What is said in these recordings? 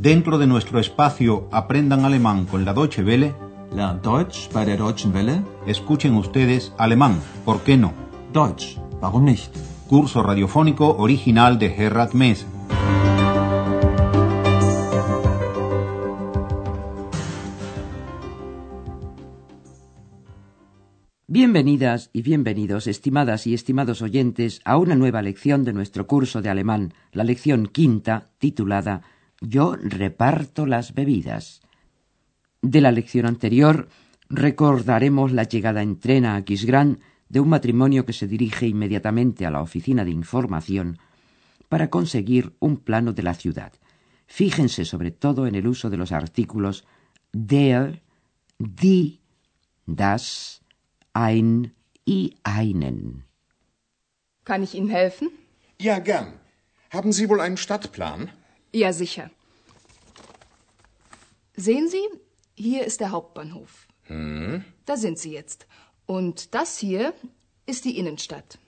Dentro de nuestro espacio Aprendan Alemán con la Deutsche Welle, Lernt Deutsch bei der Deutschen Welle? escuchen ustedes alemán, ¿por qué no? Deutsch, warum nicht? Curso radiofónico original de Gerhard Mess. Bienvenidas y bienvenidos, estimadas y estimados oyentes, a una nueva lección de nuestro curso de alemán, la lección quinta, titulada Yo reparto las bebidas. De la lección anterior recordaremos la llegada en tren a Aquisgrán de un matrimonio que se dirige inmediatamente a la oficina de información para conseguir un plano de la ciudad. Fíjense sobre todo en el uso de los artículos der, die, das, ein y einen. Kann ich Ihnen helfen? Ja, gern. Haben Sie wohl einen Stadtplan? Ja, sicher. Sehen Sie, hier ist der Hauptbahnhof. Hm? Da sind Sie jetzt. Und das hier ist die Innenstadt.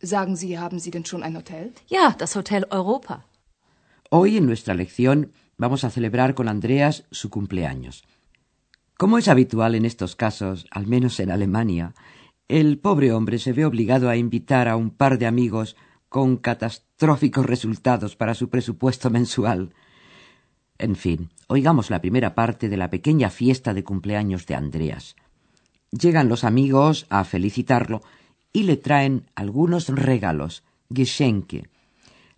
Sagen Sie, haben Sie denn schon ein Hotel? Ja, das Hotel Europa. Hoy en nuestra lección vamos a celebrar con Andreas su cumpleaños. Como es habitual en estos casos, al menos en Alemania, el pobre hombre se ve obligado a invitar a un par de amigos con catastróficos resultados para su presupuesto mensual. En fin, oigamos la primera parte de la pequeña fiesta de cumpleaños de Andreas. Llegan los amigos a felicitarlo y le traen algunos regalos, Geschenke.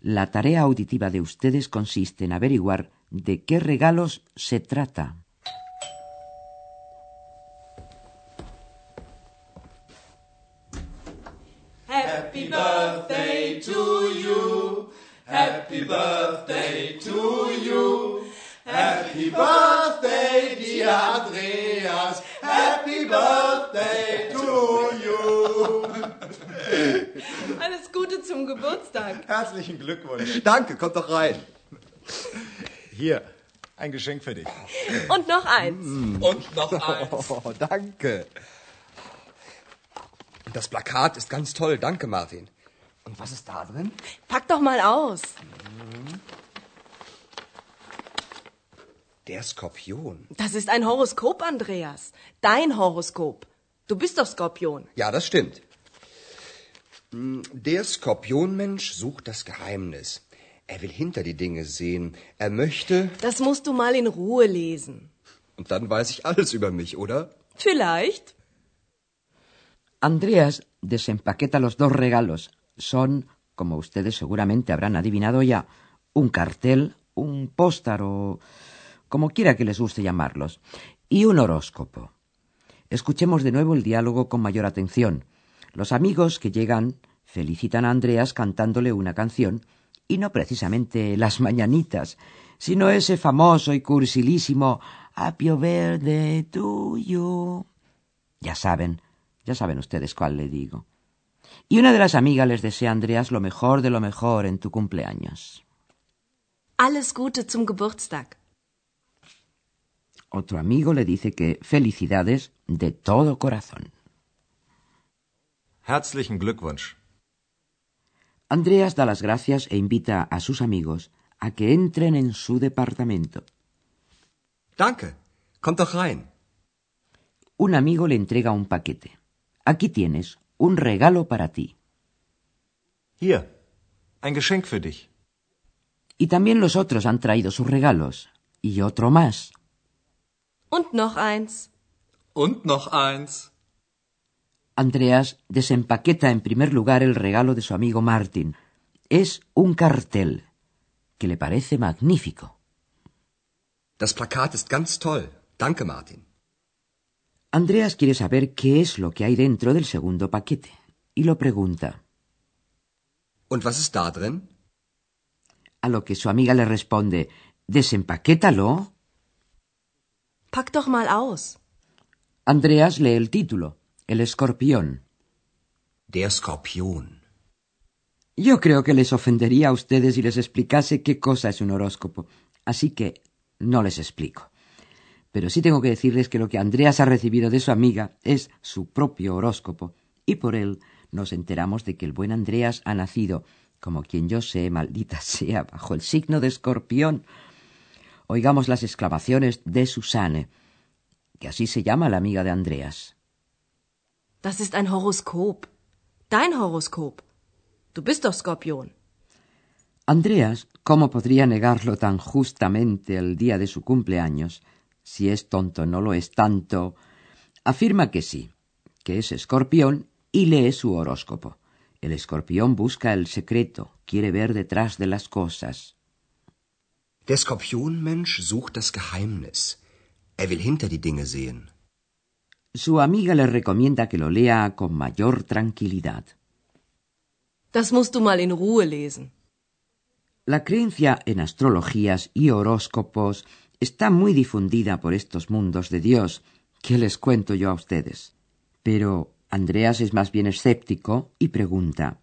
La tarea auditiva de ustedes consiste en averiguar de qué regalos se trata. Happy birthday to you. Happy birthday to you. Happy birthday, dear Andreas. Happy birthday to you. Alles Gute zum Geburtstag. Herzlichen Glückwunsch. Danke, kommt doch rein. Hier, ein Geschenk für dich. Und noch eins. Und noch eins. Oh, danke. Das Plakat ist ganz toll. Danke, Martin. Und was ist da drin? Pack doch mal aus. Der Skorpion. Das ist ein Horoskop, Andreas. Dein Horoskop. Du bist doch Skorpion. Ja, das stimmt. Hm, Der Skorpionmensch sucht das Geheimnis. Er will hinter die Dinge sehen. Er möchte. Das musst du mal in Ruhe lesen. Und dann weiß ich alles über mich, oder? Vielleicht. Andreas desempaqueta los dos regalos. Son, como ustedes seguramente habrán adivinado ya, un cartel, un póster o como quiera que les guste llamarlos, y un horóscopo. Escuchemos de nuevo el diálogo con mayor atención. Los amigos que llegan felicitan a Andreas cantándole una canción, y no precisamente las mañanitas, sino ese famoso y cursilísimo Birthday to you. Ya saben, ya saben ustedes cuál le digo. Y una de las amigas les desea a Andreas lo mejor de lo mejor en tu cumpleaños. Alles Gute zum Geburtstag. Otro amigo le dice que felicidades de todo corazón. Herzlichen Glückwunsch. Andreas da las gracias e invita a sus amigos a que entren en su departamento. Danke. Kommt doch rein. Un amigo le entrega un paquete. Aquí tienes un regalo para ti. Hier, ein Geschenk für dich. Y también los otros han traído sus regalos. Y otro más. Und noch eins. Und noch eins. Andreas desempaqueta en primer lugar el regalo de su amigo Martin. Es un cartel que le parece magnífico. Das Plakat ist ganz toll. Danke, Martin. Andreas quiere saber qué es lo que hay dentro del segundo paquete y lo pregunta, Und was ist da drin? a lo que su amiga le responde, desempaquétalo. Pack doch mal aus. Andreas lee el título, El escorpión. Der Skorpion. Yo creo que les ofendería a ustedes si les explicase qué cosa es un horóscopo, así que no les explico. Pero sí tengo que decirles que lo que Andreas ha recibido de su amiga es su propio horóscopo, y por él nos enteramos de que el buen Andreas ha nacido, como quien yo sé, maldita sea, bajo el signo de escorpión. oigamos las exclamaciones de Susanne, que así se llama la amiga de Andreas. Das ist ein Horoskop. Dein Horoskop. Du bist doch Skorpion. Andreas, ¿cómo podría negarlo tan justamente el día de su cumpleaños? Si es tonto, no lo es tanto. Afirma que sí, que es escorpión y lee su horóscopo. El escorpión busca el secreto, quiere ver detrás de las cosas. Der Skorpionmensch sucht das Geheimnis. Er will hinter die Dinge sehen. Su amiga le recomienda que lo lea con mayor tranquilidad. Das musst du mal in Ruhe lesen. La creencia en astrologías y horóscopos está muy difundida por estos mundos de Dios. ¿Qué les cuento yo a ustedes? Pero Andreas es más bien escéptico y pregunta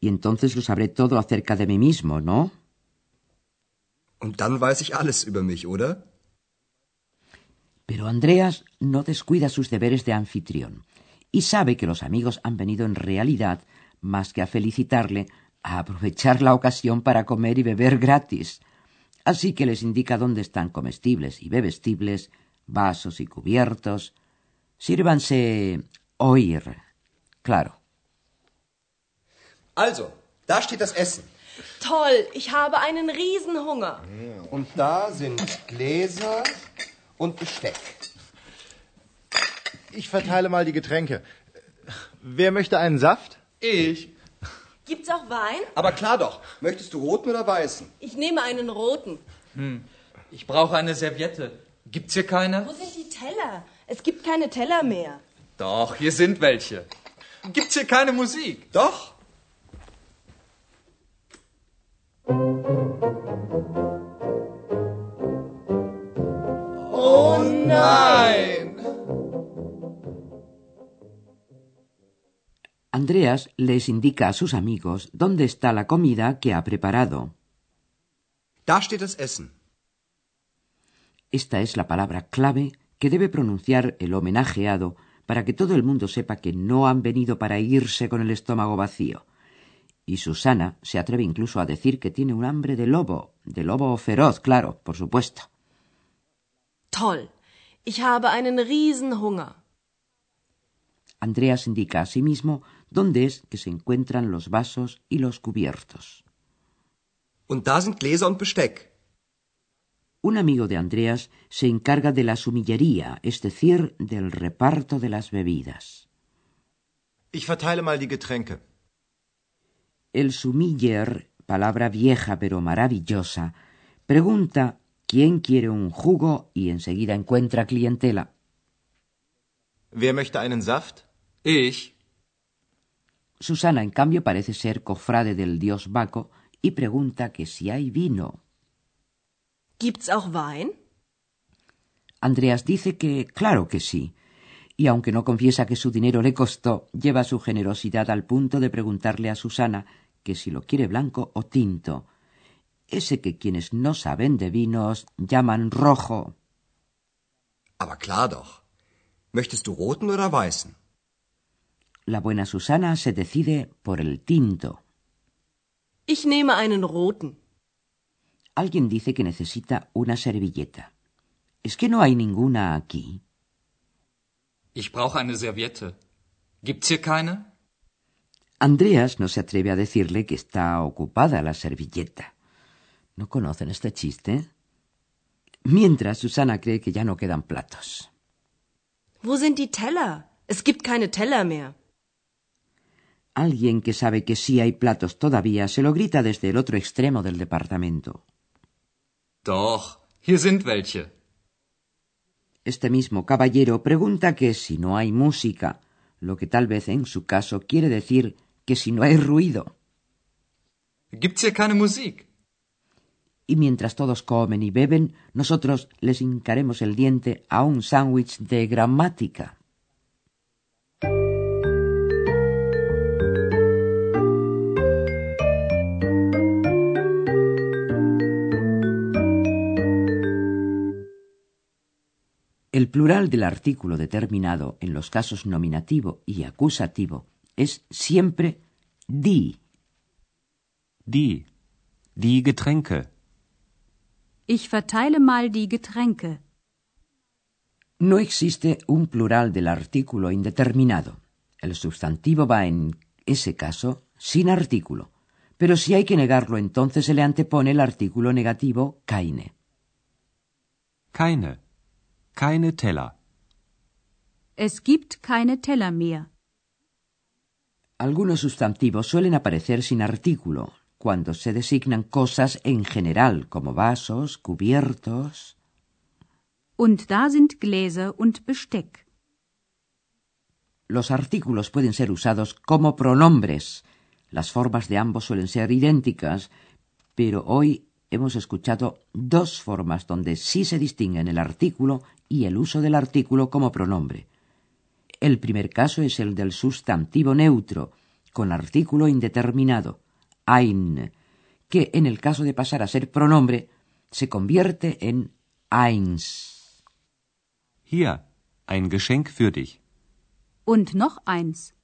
Y entonces lo sabré todo acerca de mí mismo, ¿no? Und dann weiß ich alles über mich, oder? Pero Andreas no descuida sus deberes de anfitrión y sabe que los amigos han venido en realidad, más que a felicitarle, a aprovechar la ocasión para comer y beber gratis. Así que les indica dónde están comestibles y bebestibles, vasos y cubiertos. Sírvanse oír. Claro. Also, da steht das Essen. Toll, ich habe einen Riesenhunger. Und da sind Gläser und Besteck. Ich verteile mal die Getränke. Wer möchte einen Saft? Ich. Gibt's auch Wein? Aber klar doch. Möchtest du roten oder weißen? Ich nehme einen roten. Ich brauche eine Serviette. Gibt's hier keine? Wo sind die Teller? Es gibt keine Teller mehr. Doch, hier sind welche. Gibt's hier keine Musik? Doch. Oh nein! Andreas les indica a sus amigos dónde está la comida que ha preparado. Da steht das Essen. Esta es la palabra clave que debe pronunciar el homenajeado para que todo el mundo sepa que no han venido para irse con el estómago vacío. Y Susana se atreve incluso a decir que tiene un hambre de lobo, de lobo feroz, claro, por supuesto. Toll, ich habe einen Riesenhunger. Andreas indica a sí mismo dónde es que se encuentran los vasos y los cubiertos. Und da sind Gläser und Besteck. Un amigo de Andreas se encarga de la sumillería, es decir, del reparto de las bebidas. Ich verteile mal die Getränke. El sumiller, palabra vieja pero maravillosa, pregunta quién quiere un jugo y enseguida encuentra clientela. Wer möchte einen Saft? Ich. Susana, en cambio, parece ser cofrade del dios Baco y pregunta que si hay vino. Gibt's auch Wein? Andreas dice que claro que sí, y aunque no confiesa que su dinero le costó, lleva su generosidad al punto de preguntarle a Susana que si lo quiere blanco o tinto, ese que quienes no saben de vinos llaman rojo. Aber klar doch. Möchtest du roten oder weißen? La buena Susana se decide por el tinto. Ich nehme einen roten. Alguien dice que necesita una servilleta. ¿Es que no hay ninguna aquí? Ich brauche eine Serviette. Gibt's hier keine? Andreas no se atreve a decirle que está ocupada la servilleta. ¿No conocen este chiste? Mientras Susana cree que ya no quedan platos. Wo sind die Teller? Es gibt keine Teller mehr. Alguien que sabe que sí hay platos todavía se lo grita desde el otro extremo del departamento. Doch, hier sind welche. Este mismo caballero pregunta que si no hay música, lo que tal vez en su caso quiere decir que si no hay ruido. Gibt's hier keine Musik? Y mientras todos comen y beben, nosotros les hincaremos el diente a un sándwich de gramática. El plural del artículo determinado en los casos nominativo y acusativo es siempre die. Die. Die Getränke. Ich verteile mal die Getränke. No existe un plural del artículo indeterminado. El sustantivo va en ese caso sin artículo. Pero si hay que negarlo, entonces se le antepone el artículo negativo keine. Keine. Keine Teller. Es gibt keine Teller mehr. Algunos sustantivos suelen aparecer sin artículo cuando se designan cosas en general, como vasos, cubiertos. Und da sind Gläser und Besteck. Los artículos pueden ser usados como pronombres. Las formas de ambos suelen ser idénticas, pero hoy hemos escuchado dos formas donde sí se distinguen el artículo y el uso del artículo como pronombre. El primer caso es el del sustantivo neutro, con artículo indeterminado, ein, que en el caso de pasar a ser pronombre se convierte en eins. Hier, ein Geschenk für dich. Und noch eins.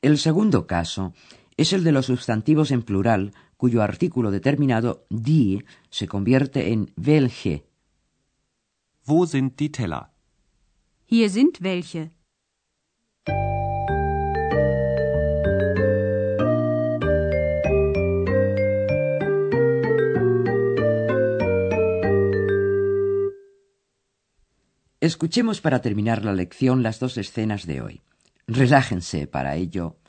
El segundo caso es el de los sustantivos en plural cuyo artículo determinado die se convierte en welche. Wo sind die Teller? Hier sind welche. Escuchemos para terminar la lección las dos escenas de hoy. Relájense para ello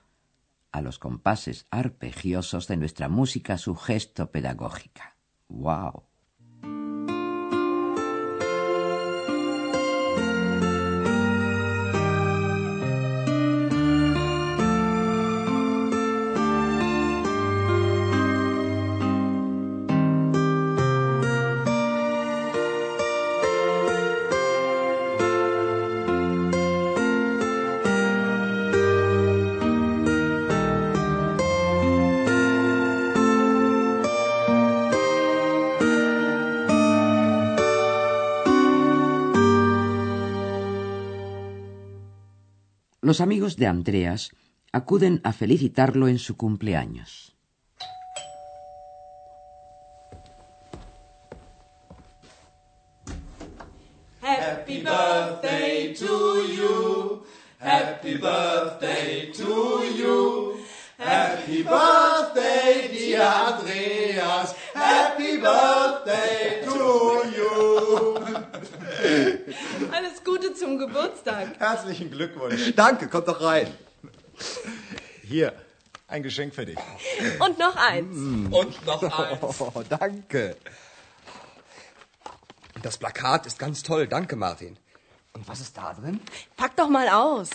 a los compases arpegiosos de nuestra música su gesto pedagógica. ¡Wow! Los amigos de Andreas acuden a felicitarlo en su cumpleaños. Happy birthday to you. Happy birthday to you. Happy birthday, dear Andreas. Happy birthday to you. Alles Gute zum Geburtstag. Herzlichen Glückwunsch. Danke, kommt doch rein. Hier, ein Geschenk für dich. Und noch eins. Und noch eins. Oh, danke. Das Plakat ist ganz toll. Danke, Martin. Und was ist da drin? Pack doch mal aus.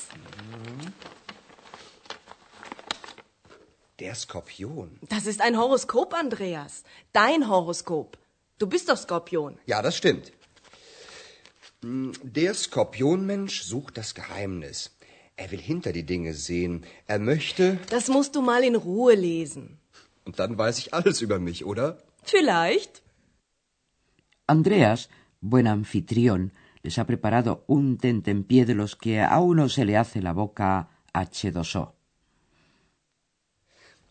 Der Skorpion. Das ist ein Horoskop, Andreas. Dein Horoskop. Du bist doch Skorpion. Ja, das stimmt. Der Skorpionmensch sucht das Geheimnis. Er will hinter die Dinge sehen. Er möchte. Das musst du mal in Ruhe lesen. Und dann weiß ich alles über mich, oder? Vielleicht. Andreas, buen anfitrión, les ha preparado un tentempié de los que a uno se le hace la boca H2O.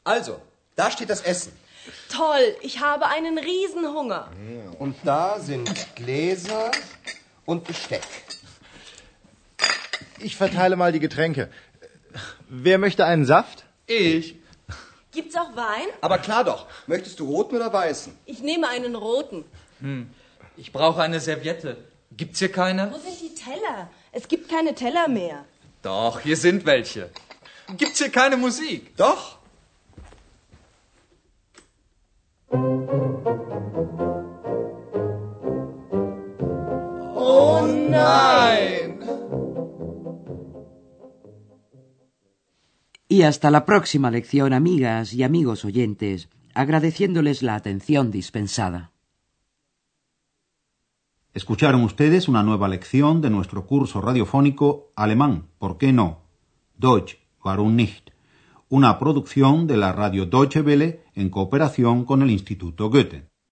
Also, da steht das Essen. Toll, ich habe einen Riesenhunger. Und da sind Gläser und Besteck. Ich verteile mal die Getränke. Wer möchte einen Saft? Ich. Gibt's auch Wein? Aber klar doch. Möchtest du roten oder weißen? Ich nehme einen roten. Ich brauche eine Serviette. Gibt's hier keine? Wo sind die Teller? Es gibt keine Teller mehr. Doch, hier sind welche. Gibt's hier keine Musik? Doch. Oh nein! Y hasta la próxima lección, amigas y amigos oyentes, agradeciéndoles la atención dispensada. Escucharon ustedes una nueva lección de nuestro curso radiofónico Alemán, ¿por qué no? Deutsch, warum nicht? Una producción de la radio Deutsche Welle en cooperación con el Instituto Goethe.